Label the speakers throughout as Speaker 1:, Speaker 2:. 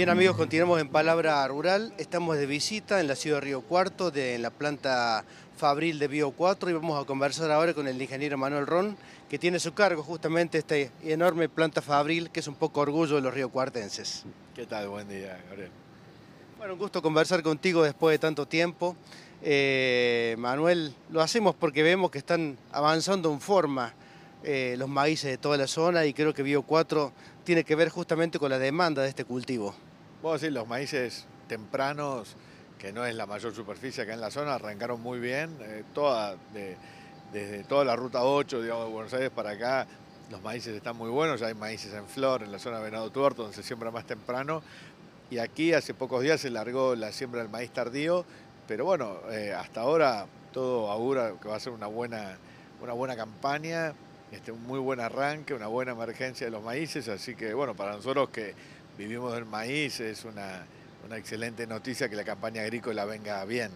Speaker 1: Bien amigos, continuamos en Palabra Rural. Estamos de visita en la ciudad de Río Cuarto, de, en la planta Fabril de Bio 4 y vamos a conversar ahora con el ingeniero Manuel Ron, que tiene a su cargo justamente esta enorme planta Fabril, que es un poco orgullo de los riocuartenses.
Speaker 2: ¿Qué tal? Buen día, Gabriel.
Speaker 1: Bueno, un gusto conversar contigo después de tanto tiempo. Eh, Manuel, lo hacemos porque vemos que están avanzando en forma eh, los maíces de toda la zona y creo que Bio 4 tiene que ver justamente con la demanda de este cultivo.
Speaker 2: Bueno, sí, los maíces tempranos, que no es la mayor superficie acá en la zona, arrancaron muy bien, eh, toda, desde toda la ruta 8, digamos, de Buenos Aires para acá, los maíces están muy buenos, ya hay maíces en flor en la zona de Venado Tuerto, donde se siembra más temprano, y aquí hace pocos días se largó la siembra del maíz tardío, pero bueno, eh, hasta ahora todo augura que va a ser una buena, una buena campaña, este, un muy buen arranque, una buena emergencia de los maíces, así que bueno, para nosotros que vivimos del maíz es una, excelente noticia que la campaña agrícola venga bien.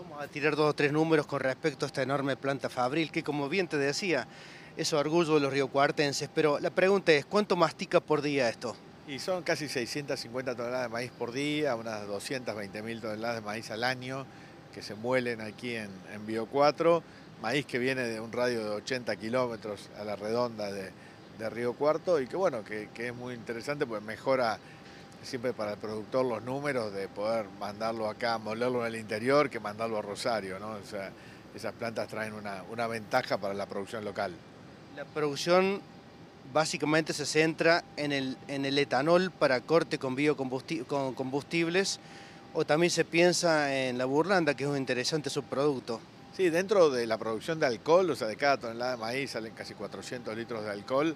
Speaker 1: Vamos a tirar dos o tres números con respecto a esta enorme planta Fabril, que como bien te decía, es orgullo de los riocuartenses, pero la pregunta es, ¿cuánto mastica por día esto?
Speaker 2: Y son casi 650 toneladas de maíz por día, unas 220 mil toneladas de maíz al año que se muelen aquí en, en Bio 4 maíz que viene de un radio de 80 kilómetros a la redonda de, Río Cuarto y que bueno, que, es muy interesante pues mejora siempre para el productor los números de poder mandarlo acá, molerlo en el interior que mandarlo a Rosario, ¿no? Esas plantas traen una, ventaja para la producción local.
Speaker 1: La producción básicamente se centra en el, en el etanol para corte con biocombustibles o también se piensa en la burlanda, que es un interesante subproducto.
Speaker 2: Sí, dentro de la producción de alcohol, o sea, de cada tonelada de maíz salen casi 400 litros de alcohol.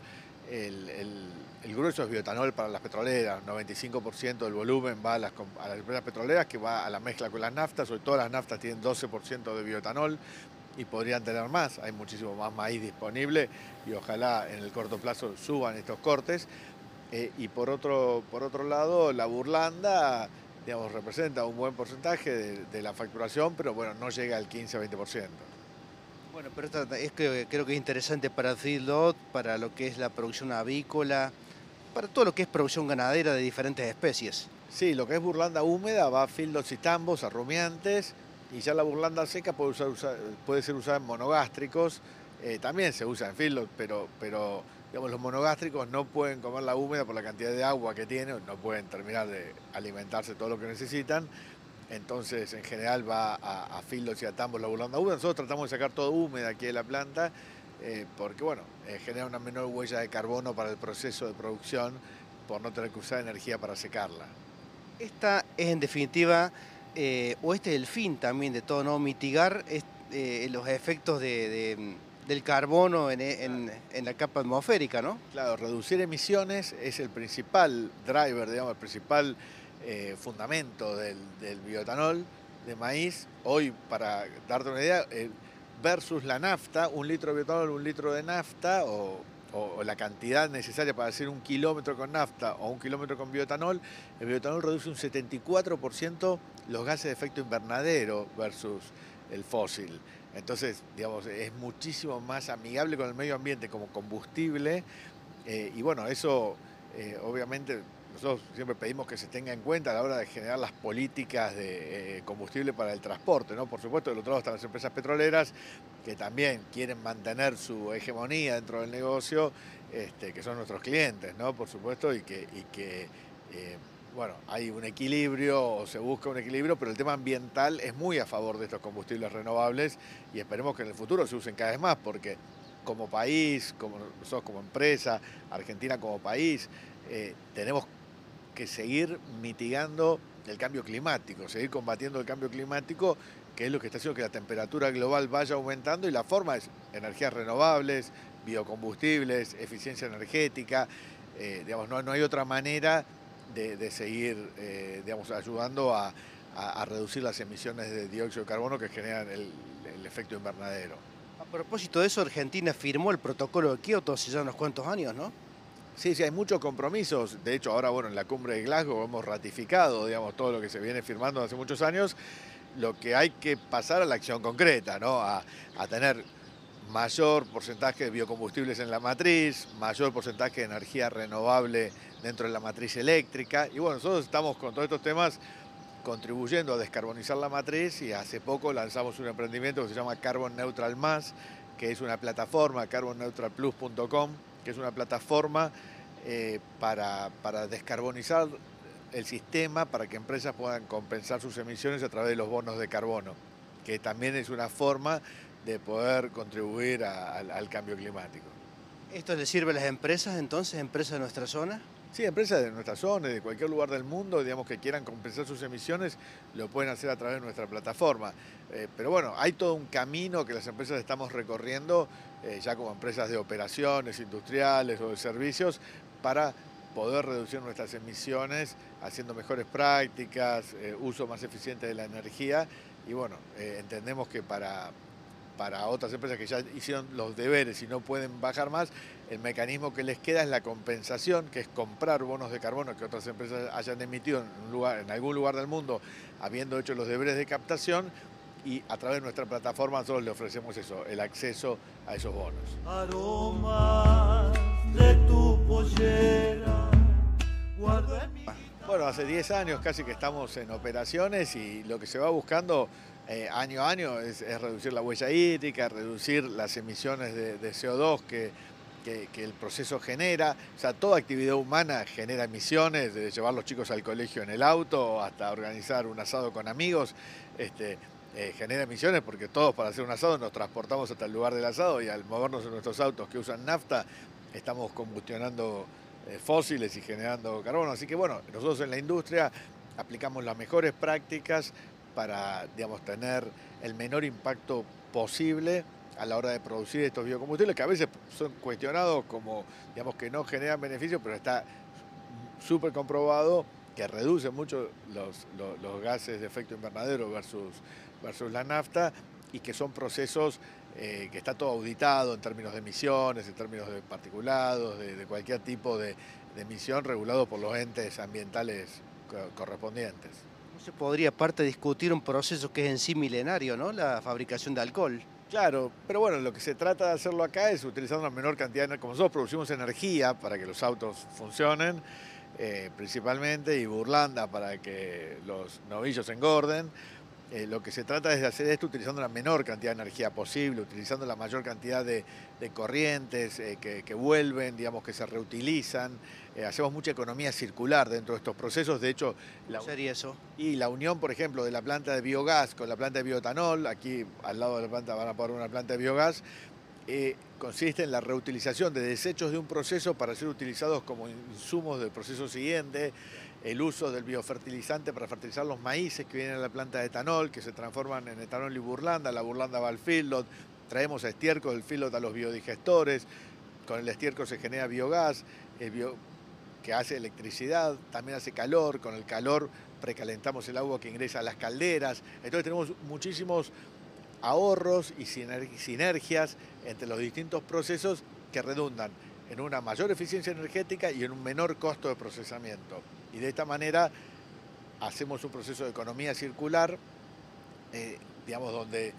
Speaker 2: El, grueso es bioetanol para las petroleras, 95% del volumen va a las, empresas petroleras, que va a la mezcla con las naftas, hoy todas las naftas tienen 12% de bioetanol y podrían tener más, hay muchísimo más maíz disponible y ojalá en el corto plazo suban estos cortes. Eh, y por otro, por otro lado, la burlanda digamos, representa un buen porcentaje de, la facturación, pero bueno, no llega al 15-20%.
Speaker 1: Bueno, pero es que creo que es interesante para feedlot, para lo que es la producción avícola, para todo lo que es producción ganadera de diferentes especies.
Speaker 2: Sí, lo que es burlanda húmeda va a feedlots y tambos, a rumiantes, y ya la burlanda seca puede, puede ser usada en monogástricos, eh, también se usa en feedlot, pero, pero digamos, los monogástricos no pueden comer la húmeda por la cantidad de agua que tiene, no pueden terminar de alimentarse todo lo que necesitan. Entonces, en general va a, a filos y a tambos la burlanda húmeda. Nosotros tratamos de sacar todo húmeda aquí de la planta eh, porque, bueno, eh, genera una menor huella de carbono para el proceso de producción por no tener que usar energía para secarla.
Speaker 1: Esta es, en definitiva, eh, o este es el fin también de todo, ¿no? Mitigar los efectos de del carbono en, la capa atmosférica, ¿no?
Speaker 2: Claro, reducir emisiones es el principal driver, digamos, el principal eh, fundamento del, bioetanol de maíz. Hoy, para darte una idea, eh, versus la nafta, un litro de bioetanol, un litro de nafta, o, la cantidad necesaria para hacer un kilómetro con nafta o un kilómetro con bioetanol, el bioetanol reduce un 74% los gases de efecto invernadero versus el fósil. Entonces, digamos, es muchísimo más amigable con el medio ambiente como combustible. Eh, y bueno, eso eh, obviamente nosotros siempre pedimos que se tenga en cuenta a la hora de generar las políticas de eh, combustible para el transporte, ¿no? Por supuesto, del otro lado están las empresas petroleras que también quieren mantener su hegemonía dentro del negocio, este, que son nuestros clientes, ¿no? Por supuesto, y que, y que bueno, hay un equilibrio o se busca un equilibrio, pero el tema ambiental es muy a favor de estos combustibles renovables y esperemos que en el futuro se usen cada vez más, porque como país, como nosotros como empresa, Argentina como país, eh, tenemos que seguir mitigando el cambio climático, seguir combatiendo el cambio climático, que es lo que está haciendo que la temperatura global vaya aumentando y la forma es energías renovables, biocombustibles, eficiencia energética, eh, digamos, no, no hay otra manera de, seguir eh, digamos, ayudando a, reducir las emisiones de dióxido de carbono que generan el, efecto invernadero.
Speaker 1: A propósito de eso, Argentina firmó el protocolo de Kioto hace ya unos cuantos años, ¿no?
Speaker 2: Sí, sí, hay muchos compromisos. De hecho, ahora, bueno, en la cumbre de Glasgow hemos ratificado, digamos, todo lo que se viene firmando hace muchos años. Lo que hay que pasar a la acción concreta, ¿no? A, a tener mayor porcentaje de biocombustibles en la matriz, mayor porcentaje de energía renovable dentro de la matriz eléctrica. Y bueno, nosotros estamos con todos estos temas contribuyendo a descarbonizar la matriz y hace poco lanzamos un emprendimiento que se llama Carbon Neutral Más, que es una plataforma, carbonneutralplus.com, que es una plataforma eh, para, para descarbonizar el sistema para que empresas puedan compensar sus emisiones a través de los bonos de carbono, que también es una forma de poder contribuir al cambio climático.
Speaker 1: ¿Esto le sirve a las empresas entonces, empresas de nuestra zona?
Speaker 2: Sí, empresas de nuestra zona, de cualquier lugar del mundo, digamos que quieran compensar sus emisiones, lo pueden hacer a través de nuestra plataforma. Eh, pero bueno, hay todo un camino que las empresas estamos recorriendo, eh, ya como empresas de operaciones industriales o de servicios, para poder reducir nuestras emisiones haciendo mejores prácticas, eh, uso más eficiente de la energía y bueno, entendemos que para, para otras empresas que ya hicieron los deberes y no pueden bajar más, el mecanismo que les queda es la compensación, que es comprar bonos de carbono que otras empresas hayan emitido en, lugar, en algún lugar del mundo, habiendo hecho los deberes de captación, y a través de nuestra plataforma nosotros le ofrecemos eso, el acceso a esos bonos. de tu bueno, hace 10 años casi que estamos en operaciones y lo que se va buscando eh, año a año es, reducir la huella hídrica, reducir las emisiones de, CO2 que, el proceso genera. O sea, toda actividad humana genera emisiones, de llevar los chicos al colegio en el auto hasta organizar un asado con amigos. Este, eh, genera emisiones porque todos para hacer un asado nos transportamos hasta el lugar del asado y al movernos en nuestros autos que usan nafta estamos combustionando eh, fósiles y generando carbono. Así que bueno, nosotros en la industria aplicamos las mejores prácticas para digamos, tener el menor impacto posible a la hora de producir estos biocombustibles que a veces son cuestionados como digamos que no generan beneficios, pero está súper comprobado que reduce mucho los, gases de efecto invernadero versus, versus la nafta y que son procesos eh, que está todo auditado en términos de emisiones, en términos de particulados, de, cualquier tipo de, emisión regulado por los entes ambientales correspondientes.
Speaker 1: ¿Cómo se podría aparte discutir un proceso que es en sí milenario, ¿no? la fabricación de alcohol?
Speaker 2: Claro, pero bueno, lo que se trata de hacerlo acá es utilizando una menor cantidad, de, como nosotros producimos energía para que los autos funcionen, eh, principalmente, y burlanda para que los novillos engorden. Eh, lo que se trata es de hacer esto utilizando la menor cantidad de energía posible, utilizando la mayor cantidad de, corrientes eh, que, vuelven, digamos, que se reutilizan. Hacemos mucha economía circular dentro de estos procesos. De hecho,
Speaker 1: la, sería eso?
Speaker 2: Y la unión, por ejemplo, de la planta de biogás con la planta de bioetanol, aquí al lado de la planta van a poner una planta de biogás, eh, consiste en la reutilización de desechos de un proceso para ser utilizados como insumos del proceso siguiente, el uso del biofertilizante para fertilizar los maíces que vienen a la planta de etanol, que se transforman en etanol y burlanda, la burlanda va al feedlot, traemos estiércol del feedlot a los biodigestores, con el estiércol se genera biogás, que hace electricidad, también hace calor, con el calor precalentamos el agua que ingresa a las calderas, entonces tenemos muchísimos ahorros y sinergias entre los distintos procesos que redundan en una mayor eficiencia energética y en un menor costo de procesamiento. Y de esta manera hacemos un proceso de economía circular, eh, digamos, donde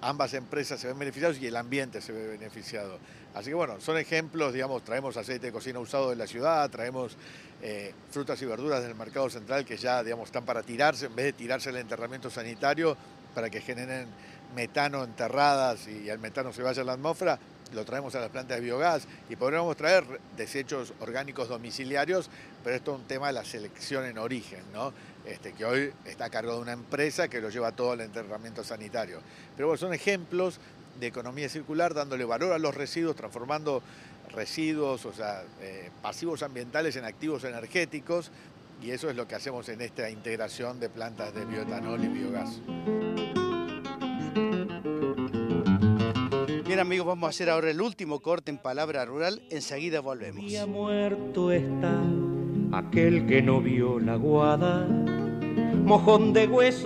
Speaker 2: ambas empresas se ven beneficiadas y el ambiente se ve beneficiado. Así que bueno, son ejemplos, digamos, traemos aceite de cocina usado de la ciudad, traemos eh, frutas y verduras del mercado central que ya, digamos, están para tirarse, en vez de tirarse el enterramiento sanitario, para que generen metano enterradas y el metano se vaya a la atmósfera, lo traemos a las plantas de biogás y podríamos traer desechos orgánicos domiciliarios, pero esto es un tema de la selección en origen. Este, que hoy está a cargo de una empresa que lo lleva todo al enterramiento sanitario. Pero bueno, son ejemplos de economía circular, dándole valor a los residuos, transformando residuos, o sea, eh, pasivos ambientales en activos energéticos, y eso es lo que hacemos en esta integración de plantas de bioetanol y biogás.
Speaker 1: Bien amigos, vamos a hacer ahora el último corte en Palabra Rural, enseguida volvemos.
Speaker 3: muerto está aquel que no vio la guada, mojón de hueso.